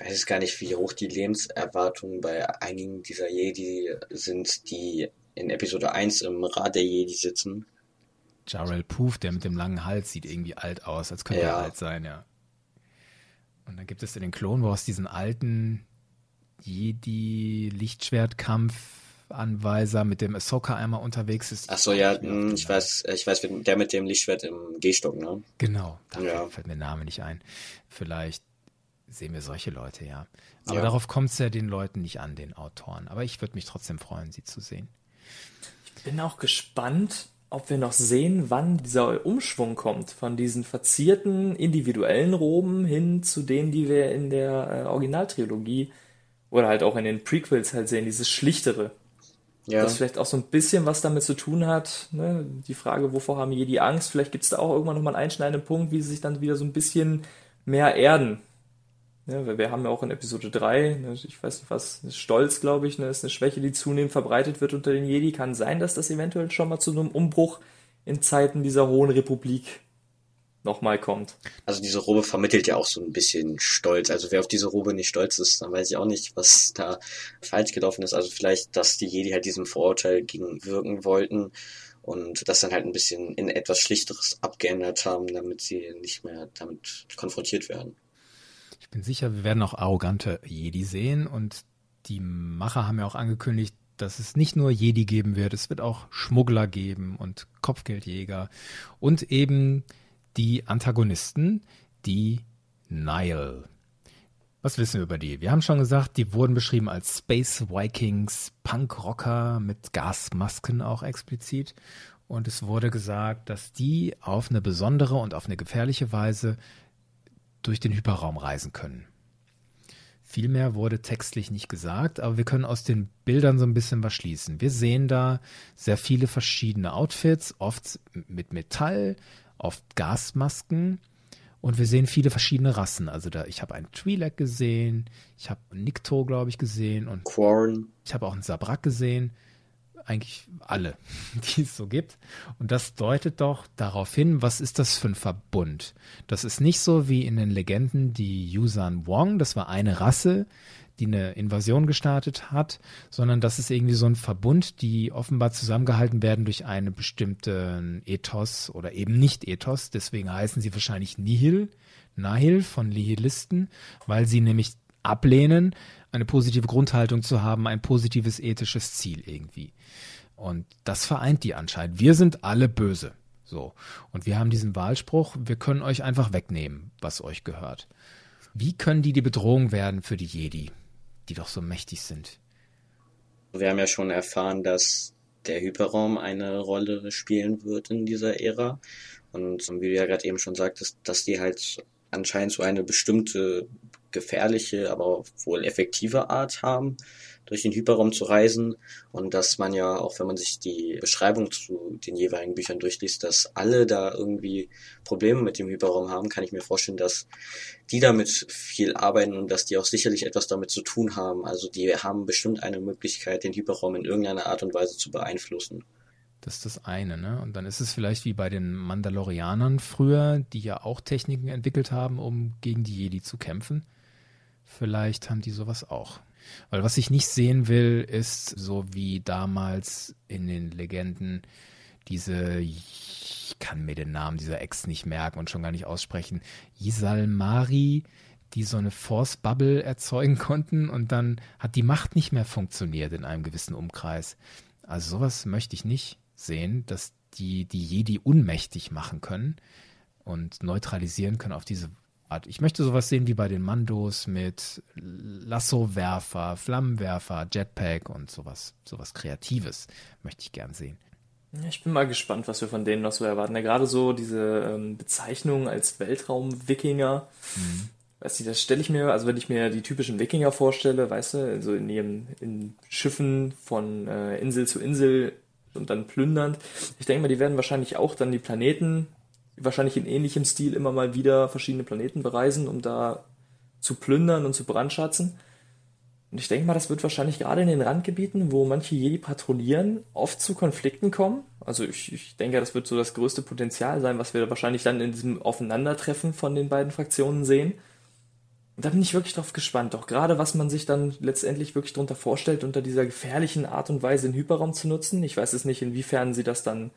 Ich weiß gar nicht, wie hoch die Lebenserwartungen bei einigen dieser Jedi sind, die in Episode 1 im Rat der Jedi sitzen. Jarrell Poof, der mit dem langen Hals, sieht irgendwie alt aus, als könnte er Ja. alt sein, ja. Und dann gibt es in den Clone Wars diesen alten Jedi-Lichtschwertkampf-Anweiser, mit dem Ahsoka einmal unterwegs ist. Ach so, ja, mehr, hm, ich weiß, ich weiß, der mit dem Lichtschwert im Gehstock, ne? Genau, da Ja. fällt, fällt mir der Name nicht ein. Vielleicht sehen wir solche Leute, ja. Aber Ja. darauf kommt es ja den Leuten nicht an, den Autoren. Aber ich würde mich trotzdem freuen, sie zu sehen. Bin auch gespannt, ob wir noch sehen, wann dieser Umschwung kommt von diesen verzierten individuellen Roben hin zu denen, die wir in der äh, Originaltrilogie oder halt auch in den Prequels halt sehen, dieses schlichtere. Ja, Das vielleicht auch so ein bisschen was damit zu tun hat. Ne? Die Frage, wovor haben Jedi Angst? Vielleicht gibt es da auch irgendwann nochmal einen einschneidenden Punkt, wie sie sich dann wieder so ein bisschen mehr erden. Ne? Weil wir haben ja auch in Episode 3, ne, ich weiß nicht was, Stolz, glaube ich, ne, ist eine Schwäche, die zunehmend verbreitet wird unter den Jedi. Kann sein, dass das eventuell schon mal zu einem Umbruch in Zeiten dieser Hohen Republik nochmal kommt. also diese Robe vermittelt ja auch so ein bisschen Stolz. Also wer auf diese Robe nicht stolz ist, dann weiß ich auch nicht, was da falsch gelaufen ist. Also vielleicht, dass die Jedi halt diesem Vorurteil gegenwirken wollten und das dann halt ein bisschen in etwas Schlichteres abgeändert haben, damit sie nicht mehr damit konfrontiert werden. Ich bin sicher, wir werden auch arrogante Jedi sehen und die Macher haben ja auch angekündigt, dass es nicht nur Jedi geben wird, es wird auch Schmuggler geben und Kopfgeldjäger und eben die Antagonisten, die Nile. Was wissen wir über die? Wir haben schon gesagt, die wurden beschrieben als Space Vikings, Punkrocker mit Gasmasken auch explizit. Und es wurde gesagt, dass die auf eine besondere und auf eine gefährliche Weise durch den Hyperraum reisen können. Viel mehr wurde textlich nicht gesagt, aber wir können aus den Bildern so ein bisschen was schließen. Wir sehen da sehr viele verschiedene Outfits, oft mit Metall, oft Gasmasken und wir sehen viele verschiedene Rassen. Also da, ich habe einen Twi'lek gesehen, ich habe einen Nikto, glaube ich, gesehen und Quarren, ich habe auch einen Sabrak gesehen. Eigentlich alle, <laughs> die es so gibt. Und das deutet doch darauf hin, was ist das für ein Verbund? Das ist nicht so wie in den Legenden die Yuuzhan Wong, das war eine Rasse, die eine Invasion gestartet hat, sondern das ist irgendwie so ein Verbund, die offenbar zusammengehalten werden durch einen bestimmten Ethos oder eben nicht Ethos. Deswegen heißen sie wahrscheinlich Nihil, Nahil von Nihilisten, weil sie nämlich ablehnen, eine positive Grundhaltung zu haben, ein positives ethisches Ziel irgendwie. Und das vereint die anscheinend. Wir sind alle böse. So. Und wir haben diesen Wahlspruch, wir können euch einfach wegnehmen, was euch gehört. Wie können die die Bedrohung werden für die Jedi, die doch so mächtig sind? Wir haben ja schon erfahren, dass der Hyperraum eine Rolle spielen wird in dieser Ära. Und wie du ja gerade eben schon sagtest, dass die halt anscheinend so eine bestimmte gefährliche, aber wohl effektive Art haben, durch den Hyperraum zu reisen. Und dass man ja, auch wenn man sich die Beschreibung zu den jeweiligen Büchern durchliest, dass alle da irgendwie Probleme mit dem Hyperraum haben, kann ich mir vorstellen, dass die damit viel arbeiten und dass die auch sicherlich etwas damit zu tun haben. Also die haben bestimmt eine Möglichkeit, den Hyperraum in irgendeiner Art und Weise zu beeinflussen. Das ist das eine, ne? Und dann ist es vielleicht wie bei den Mandalorianern früher, die ja auch Techniken entwickelt haben, um gegen die Jedi zu kämpfen. Vielleicht haben die sowas auch. Weil was ich nicht sehen will, ist so wie damals in den Legenden diese, ich kann mir den Namen dieser Ex nicht merken und schon gar nicht aussprechen, Yisalmari, die so eine Force Bubble erzeugen konnten und dann hat die Macht nicht mehr funktioniert in einem gewissen Umkreis. Also sowas möchte ich nicht sehen, dass die die Jedi unmächtig machen können und neutralisieren können auf diese Art. Ich möchte sowas sehen wie bei den Mandos mit Lassowerfer, Flammenwerfer, Jetpack und sowas, sowas Kreatives möchte ich gern sehen. Ich bin mal gespannt, was wir von denen noch so erwarten. Ja, gerade so diese ähm, Bezeichnung als Weltraum-Wikinger. Mhm. Weißt du, das stelle ich mir, also wenn ich mir die typischen Wikinger vorstelle, weißt du, also in ihren in Schiffen von äh, Insel zu Insel und dann plündernd. Ich denke mal, die werden wahrscheinlich auch dann die Planeten, wahrscheinlich in ähnlichem Stil immer mal wieder verschiedene Planeten bereisen, um da zu plündern und zu brandschatzen. Und ich denke mal, das wird wahrscheinlich gerade in den Randgebieten, wo manche Jedi patrouillieren, oft zu Konflikten kommen. Also ich, ich denke, das wird so das größte Potenzial sein, was wir wahrscheinlich dann in diesem Aufeinandertreffen von den beiden Fraktionen sehen. Und da bin ich wirklich drauf gespannt. Auch gerade, was man sich dann letztendlich wirklich darunter vorstellt, unter dieser gefährlichen Art und Weise den Hyperraum zu nutzen. Ich weiß es nicht, inwiefern sie das dann,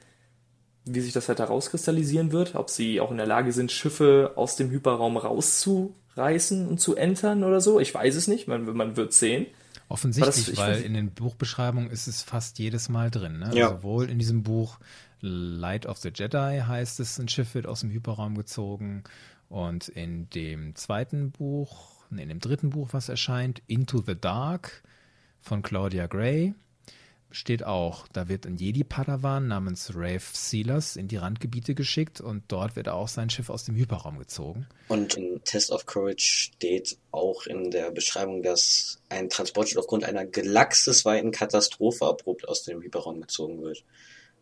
wie sich das halt herauskristallisieren wird. Ob sie auch in der Lage sind, Schiffe aus dem Hyperraum rauszureißen und zu entern oder so. Ich weiß es nicht. Man, man wird sehen. Offensichtlich, das, weil in den Buchbeschreibungen ist es fast jedes Mal drin. Ne? Ja. Sowohl in diesem Buch Light of the Jedi heißt es, ein Schiff wird aus dem Hyperraum gezogen und in dem zweiten Buch, in dem dritten Buch, was erscheint, Into the Dark von Claudia Gray, steht auch, da wird ein Jedi-Padawan namens Rafe Sealers in die Randgebiete geschickt und dort wird auch sein Schiff aus dem Hyperraum gezogen. Und im Test of Courage steht auch in der Beschreibung, dass ein Transportschiff aufgrund einer galaxisweiten Katastrophe abrupt aus dem Hyperraum gezogen wird.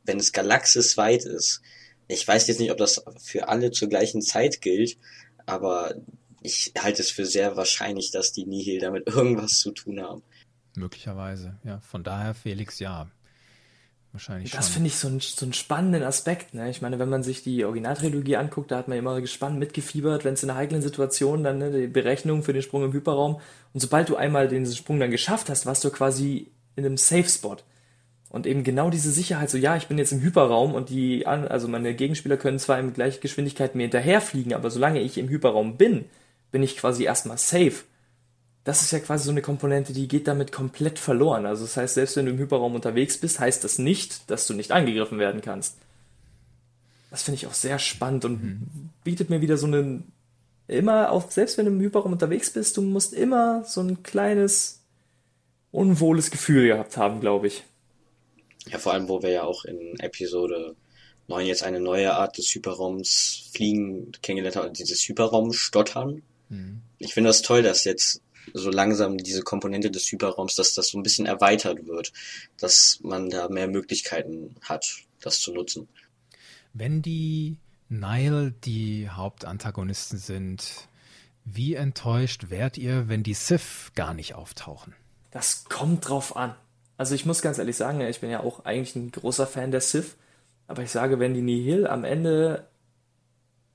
Wenn es galaxisweit ist, ich weiß jetzt nicht, ob das für alle zur gleichen Zeit gilt, aber ich halte es für sehr wahrscheinlich, dass die Nihil damit <laughs> irgendwas zu tun haben. Möglicherweise, ja. Von daher, Felix, ja. Wahrscheinlich das finde ich so, ein, so einen spannenden Aspekt. Ne? Ich meine, wenn man sich die Originaltrilogie anguckt, da hat man immer gespannt mitgefiebert, wenn es in einer heiklen Situation dann ne, die Berechnung für den Sprung im Hyperraum. Und sobald du einmal den Sprung dann geschafft hast, warst du quasi in einem Safe Spot. Und eben genau diese Sicherheit, so ja, ich bin jetzt im Hyperraum und die, also meine Gegenspieler können zwar in gleicher Geschwindigkeit mir hinterherfliegen, aber solange ich im Hyperraum bin, bin ich quasi erstmal safe. Das ist ja quasi so eine Komponente, die geht damit komplett verloren. Also das heißt, selbst wenn du im Hyperraum unterwegs bist, heißt das nicht, dass du nicht angegriffen werden kannst. Das finde ich auch sehr spannend und mhm. bietet mir wieder so einen, immer auf, selbst wenn du im Hyperraum unterwegs bist, du musst immer so ein kleines, unwohles Gefühl gehabt haben, glaube ich. Ja, vor allem, wo wir ja auch in Episode 9 jetzt eine neue Art des Hyperraums fliegen kennengelernt haben, dieses Hyperraum-Stottern. Mhm. Ich finde das toll, dass jetzt so langsam diese Komponente des Hyperraums, dass das so ein bisschen erweitert wird, dass man da mehr Möglichkeiten hat, das zu nutzen. Wenn die Nile die Hauptantagonisten sind, wie enttäuscht wärt ihr, wenn die Sith gar nicht auftauchen? Das kommt drauf an. Also ich muss ganz ehrlich sagen, ich bin ja auch eigentlich ein großer Fan der Sith, aber ich sage, wenn die Nihil am Ende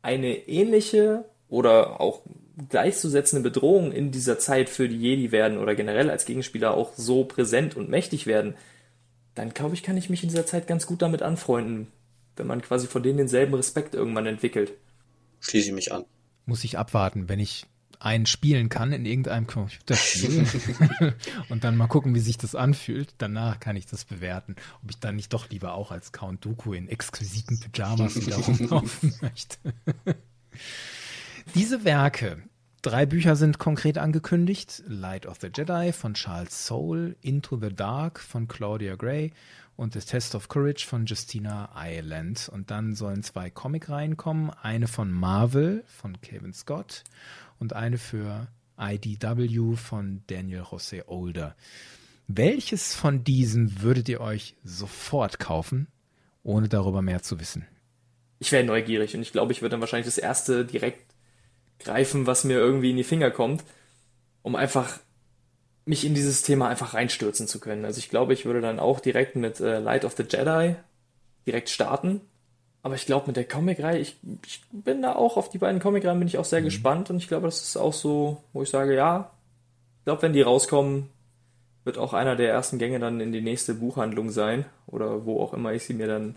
eine ähnliche oder auch gleichzusetzende Bedrohung in dieser Zeit für die Jedi werden oder generell als Gegenspieler auch so präsent und mächtig werden, dann glaube ich, kann ich mich in dieser Zeit ganz gut damit anfreunden, wenn man quasi von denen denselben Respekt irgendwann entwickelt. Schließe ich mich an. Muss ich abwarten, wenn ich einen spielen kann in irgendeinem Computerspiel <laughs> und dann mal gucken, wie sich das anfühlt. Danach kann ich das bewerten, ob ich dann nicht doch lieber auch als Count Dooku in exquisiten Pyjamas wieder rumlaufen <laughs> möchte. Diese Werke, drei Bücher sind konkret angekündigt. Light of the Jedi von Charles Soule, Into the Dark von Claudia Gray und The Test of Courage von Justina Ireland. Und dann sollen zwei Comic reinkommen. Eine von Marvel von Kevin Scott und eine für IDW von Daniel Jose Older. Welches von diesen würdet ihr euch sofort kaufen, ohne darüber mehr zu wissen? Ich wäre neugierig und ich glaube, ich würde dann wahrscheinlich das erste direkt greifen, was mir irgendwie in die Finger kommt, um einfach mich in dieses Thema einfach reinstürzen zu können. Also ich glaube, ich würde dann auch direkt mit äh, Light of the Jedi direkt starten aber ich glaube, mit der Comicreihe, ich, ich bin da auch auf die beiden Comicreihen bin ich auch sehr mhm. gespannt und ich glaube, das ist auch so, wo ich sage, ja, ich glaube, wenn die rauskommen, wird auch einer der ersten Gänge dann in die nächste Buchhandlung sein oder wo auch immer ich sie mir dann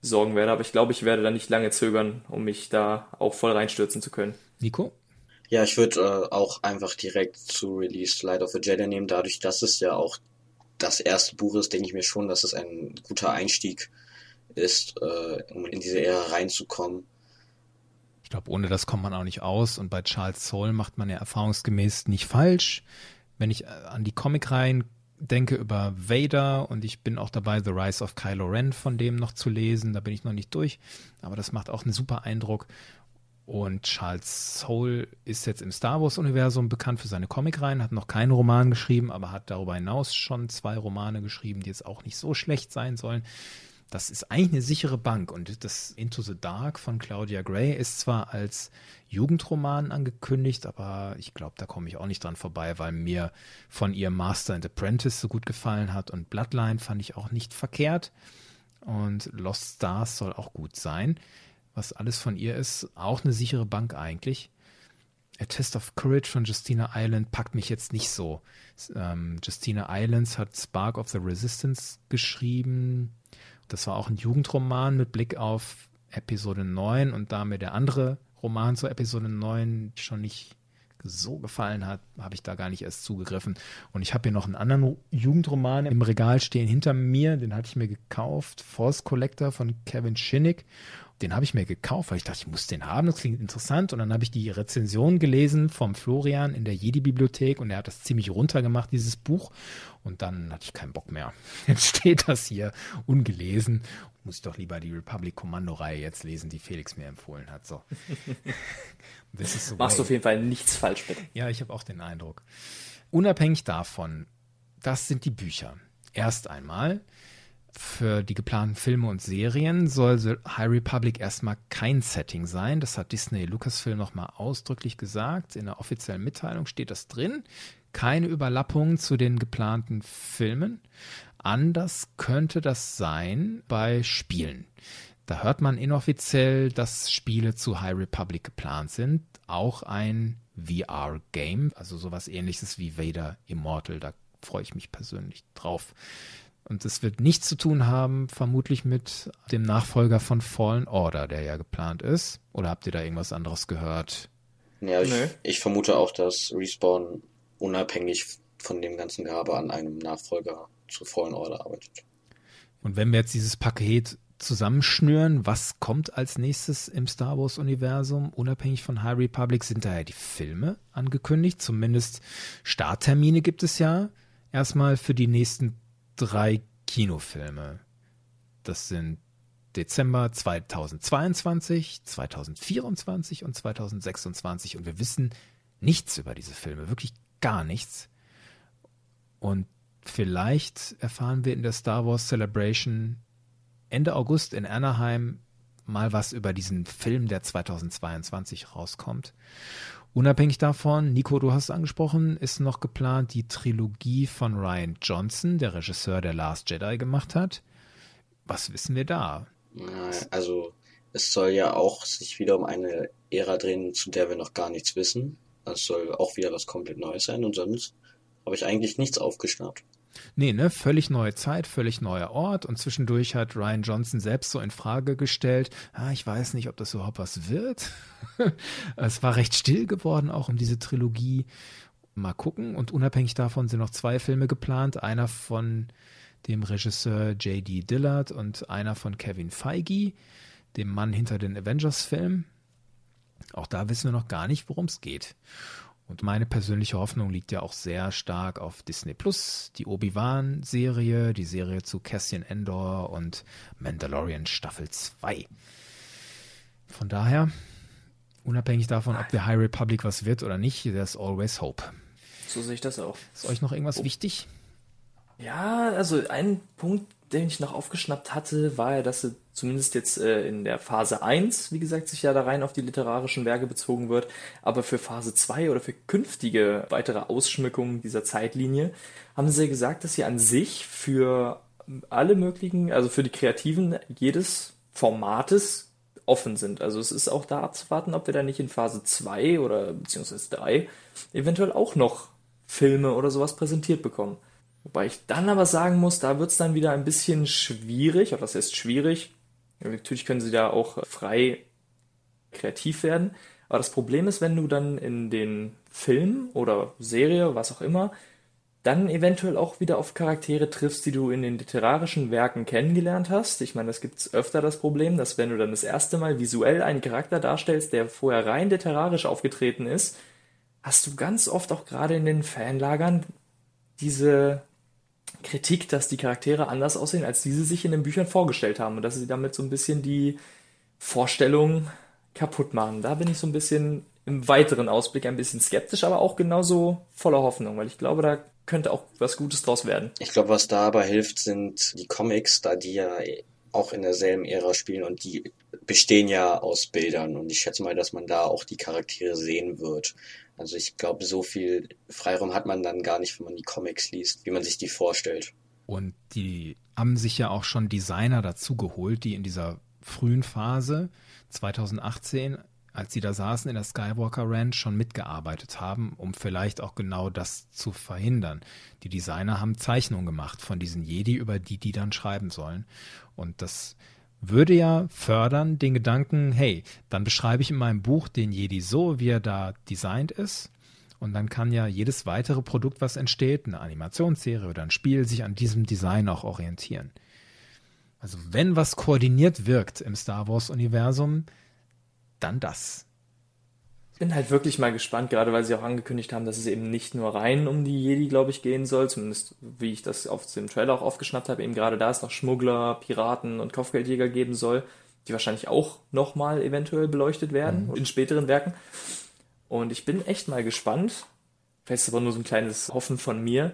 besorgen werde. Aber ich glaube, ich werde da nicht lange zögern, um mich da auch voll reinstürzen zu können. Nico? Ja, ich würde äh, auch einfach direkt zu Release Light of a Jedi nehmen. Dadurch, dass es ja auch das erste Buch ist, denke ich mir schon, dass es ein guter Einstieg ist, äh, um in diese Ära reinzukommen. Ich glaube, ohne das kommt man auch nicht aus. Und bei Charles Soule macht man ja erfahrungsgemäß nicht falsch. Wenn ich äh, an die Comicreihen denke über Vader und ich bin auch dabei, The Rise of Kylo Ren von dem noch zu lesen. Da bin ich noch nicht durch, aber das macht auch einen super Eindruck. Und Charles Soule ist jetzt im Star Wars-Universum bekannt für seine Comicreihen, hat noch keinen Roman geschrieben, aber hat darüber hinaus schon zwei Romane geschrieben, die jetzt auch nicht so schlecht sein sollen. Das ist eigentlich eine sichere Bank. Und das Into the Dark von Claudia Gray ist zwar als Jugendroman angekündigt, aber ich glaube, da komme ich auch nicht dran vorbei, weil mir von ihr Master and Apprentice so gut gefallen hat und Bloodline fand ich auch nicht verkehrt. Und Lost Stars soll auch gut sein was alles von ihr ist, auch eine sichere Bank eigentlich. A Test of Courage von Justina Island packt mich jetzt nicht so. Ähm, Justina Islands hat Spark of the Resistance geschrieben. Das war auch ein Jugendroman mit Blick auf Episode 9 und da mir der andere Roman zur Episode 9 schon nicht so gefallen hat, habe ich da gar nicht erst zugegriffen. Und ich habe hier noch einen anderen Jugendroman im Regal stehen hinter mir, den hatte ich mir gekauft, Force Collector von Kevin Shinnick den habe ich mir gekauft, weil ich dachte, ich muss den haben, das klingt interessant. Und dann habe ich die Rezension gelesen vom Florian in der Jedi-Bibliothek und er hat das ziemlich runtergemacht, dieses Buch. Und dann hatte ich keinen Bock mehr. <laughs> Jetzt steht das hier ungelesen. Muss ich doch lieber die Republic-Kommando-Reihe jetzt lesen, die Felix mir empfohlen hat. So. <laughs> so Machst du auf jeden Fall nichts falsch mit. Ja, ich habe auch den Eindruck. Unabhängig davon, das sind die Bücher. Erst einmal für die geplanten Filme und Serien soll The High Republic erstmal kein Setting sein. Das hat Disney Lucasfilm nochmal ausdrücklich gesagt. In der offiziellen Mitteilung steht das drin. Keine Überlappungen zu den geplanten Filmen. Anders könnte das sein bei Spielen. Da hört man inoffiziell, dass Spiele zu High Republic geplant sind. Auch ein VR-Game, also sowas ähnliches wie Vader Immortal. Da freue ich mich persönlich drauf. Und es wird nichts zu tun haben, vermutlich mit dem Nachfolger von Fallen Order, der ja geplant ist. Oder habt ihr da irgendwas anderes gehört? Ja, ich, ich vermute auch, dass Respawn unabhängig von dem ganzen Gehabe an einem Nachfolger zu Fallen Order arbeitet. Und wenn wir jetzt dieses Paket zusammenschnüren, was kommt als nächstes im Star Wars-Universum? Unabhängig von High Republic sind da ja die Filme angekündigt. Zumindest Starttermine gibt es ja erstmal für die nächsten drei Kinofilme. Das sind Dezember 2022, 2024 und 2026 und wir wissen nichts über diese Filme, wirklich gar nichts. Und vielleicht erfahren wir in der Star Wars Celebration Ende August in Anaheim mal was über diesen Film, der 2022 rauskommt. Unabhängig davon, Nico, du hast angesprochen, ist noch geplant die Trilogie von Ryan Johnson, der Regisseur, der Last Jedi gemacht hat. Was wissen wir da? Also, es soll ja auch sich wieder um eine Ära drehen, zu der wir noch gar nichts wissen. Es soll auch wieder was komplett Neues sein und sonst habe ich eigentlich nichts aufgeschnappt. Nee, ne, völlig neue Zeit, völlig neuer Ort und zwischendurch hat Ryan Johnson selbst so in Frage gestellt, ah, ich weiß nicht, ob das überhaupt was wird. <laughs> es war recht still geworden auch um diese Trilogie. Mal gucken und unabhängig davon sind noch zwei Filme geplant, einer von dem Regisseur J.D. Dillard und einer von Kevin Feige, dem Mann hinter den Avengers-Filmen. Auch da wissen wir noch gar nicht, worum es geht. Und meine persönliche Hoffnung liegt ja auch sehr stark auf Disney Plus, die Obi-Wan-Serie, die Serie zu Cassian Endor und Mandalorian Staffel 2. Von daher, unabhängig davon, ob der High Republic was wird oder nicht, there's always hope. So sehe ich das auch. Ist euch noch irgendwas oh. wichtig? Ja, also ein Punkt, den ich noch aufgeschnappt hatte, war ja, dass sie zumindest jetzt äh, in der Phase 1, wie gesagt, sich ja da rein auf die literarischen Werke bezogen wird, aber für Phase 2 oder für künftige weitere Ausschmückungen dieser Zeitlinie haben sie gesagt, dass sie an sich für alle möglichen, also für die Kreativen jedes Formates offen sind. Also es ist auch da abzuwarten, ob wir da nicht in Phase 2 oder beziehungsweise 3 eventuell auch noch Filme oder sowas präsentiert bekommen. Wobei ich dann aber sagen muss, da wird es dann wieder ein bisschen schwierig, oder das heißt schwierig. Natürlich können sie da auch frei kreativ werden, Aber das Problem ist, wenn du dann in den Film oder Serie, was auch immer, dann eventuell auch wieder auf Charaktere triffst, die du in den literarischen Werken kennengelernt hast. Ich meine, das gibt's öfter das Problem, dass wenn du dann das erste Mal visuell einen Charakter darstellst, der vorher rein literarisch aufgetreten ist, hast du ganz oft auch gerade in den Fanlagern diese Kritik, dass die Charaktere anders aussehen, als diese sich in den Büchern vorgestellt haben und dass sie damit so ein bisschen die Vorstellung kaputt machen. Da bin ich so ein bisschen im weiteren Ausblick ein bisschen skeptisch, aber auch genauso voller Hoffnung, weil ich glaube, da könnte auch was Gutes draus werden. Ich glaube, was da aber hilft, sind die Comics, da die ja auch in derselben Ära spielen und die bestehen ja aus Bildern und ich schätze mal, dass man da auch die Charaktere sehen wird. Also ich glaube, so viel Freiraum hat man dann gar nicht, wenn man die Comics liest, wie man sich die vorstellt. Und die haben sich ja auch schon Designer dazu geholt, die in dieser frühen Phase 2018 als sie da saßen in der Skywalker Ranch, schon mitgearbeitet haben, um vielleicht auch genau das zu verhindern. Die Designer haben Zeichnungen gemacht von diesen Jedi, über die die dann schreiben sollen. Und das würde ja fördern den Gedanken, hey, dann beschreibe ich in meinem Buch den Jedi so, wie er da designt ist. Und dann kann ja jedes weitere Produkt, was entsteht, eine Animationsserie oder ein Spiel, sich an diesem Design auch orientieren. Also wenn was koordiniert wirkt im Star Wars-Universum, dann das. Ich bin halt wirklich mal gespannt, gerade weil sie auch angekündigt haben, dass es eben nicht nur rein um die Jedi, glaube ich, gehen soll, zumindest wie ich das auf dem Trailer auch aufgeschnappt habe, eben gerade da es noch Schmuggler, Piraten und Kopfgeldjäger geben soll, die wahrscheinlich auch nochmal eventuell beleuchtet werden mhm. in späteren Werken. Und ich bin echt mal gespannt. Vielleicht ist aber nur so ein kleines Hoffen von mir.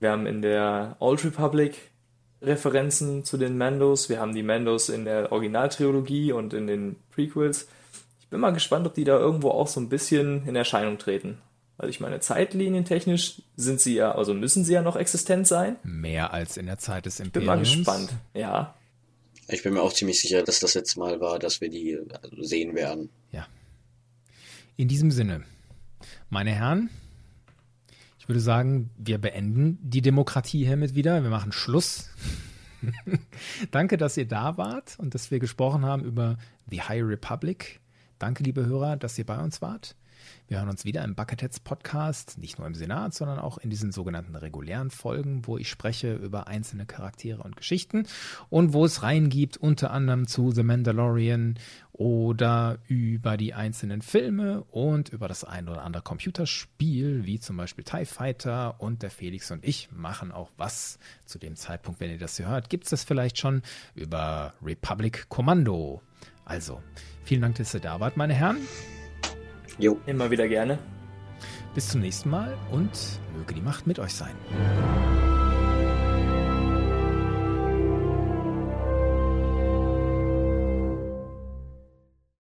Wir haben in der Old Republic Referenzen zu den Mandos. Wir haben die Mandos in der Originaltrilogie und in den Prequels bin mal gespannt, ob die da irgendwo auch so ein bisschen in Erscheinung treten. Weil ich meine, zeitlinientechnisch sind sie ja, also müssen sie ja noch existent sein. Mehr als in der Zeit des Imperiums. Bin mal gespannt, ja. Ich bin mir auch ziemlich sicher, dass das jetzt mal war, dass wir die sehen werden. Ja. In diesem Sinne, meine Herren, ich würde sagen, wir beenden die Demokratie hiermit wieder. Wir machen Schluss. <laughs> Danke, dass ihr da wart und dass wir gesprochen haben über The High Republic. Danke, liebe Hörer, dass ihr bei uns wart. Wir hören uns wieder im Bucketheads Podcast, nicht nur im Senat, sondern auch in diesen sogenannten regulären Folgen, wo ich spreche über einzelne Charaktere und Geschichten und wo es reingibt, unter anderem zu The Mandalorian oder über die einzelnen Filme und über das ein oder andere Computerspiel, wie zum Beispiel TIE Fighter und der Felix und ich machen auch was zu dem Zeitpunkt, wenn ihr das hier hört, gibt es das vielleicht schon über Republic Commando. Also, vielen Dank, dass ihr da wart, meine Herren. Jo. Immer wieder gerne. Bis zum nächsten Mal und möge die Macht mit euch sein.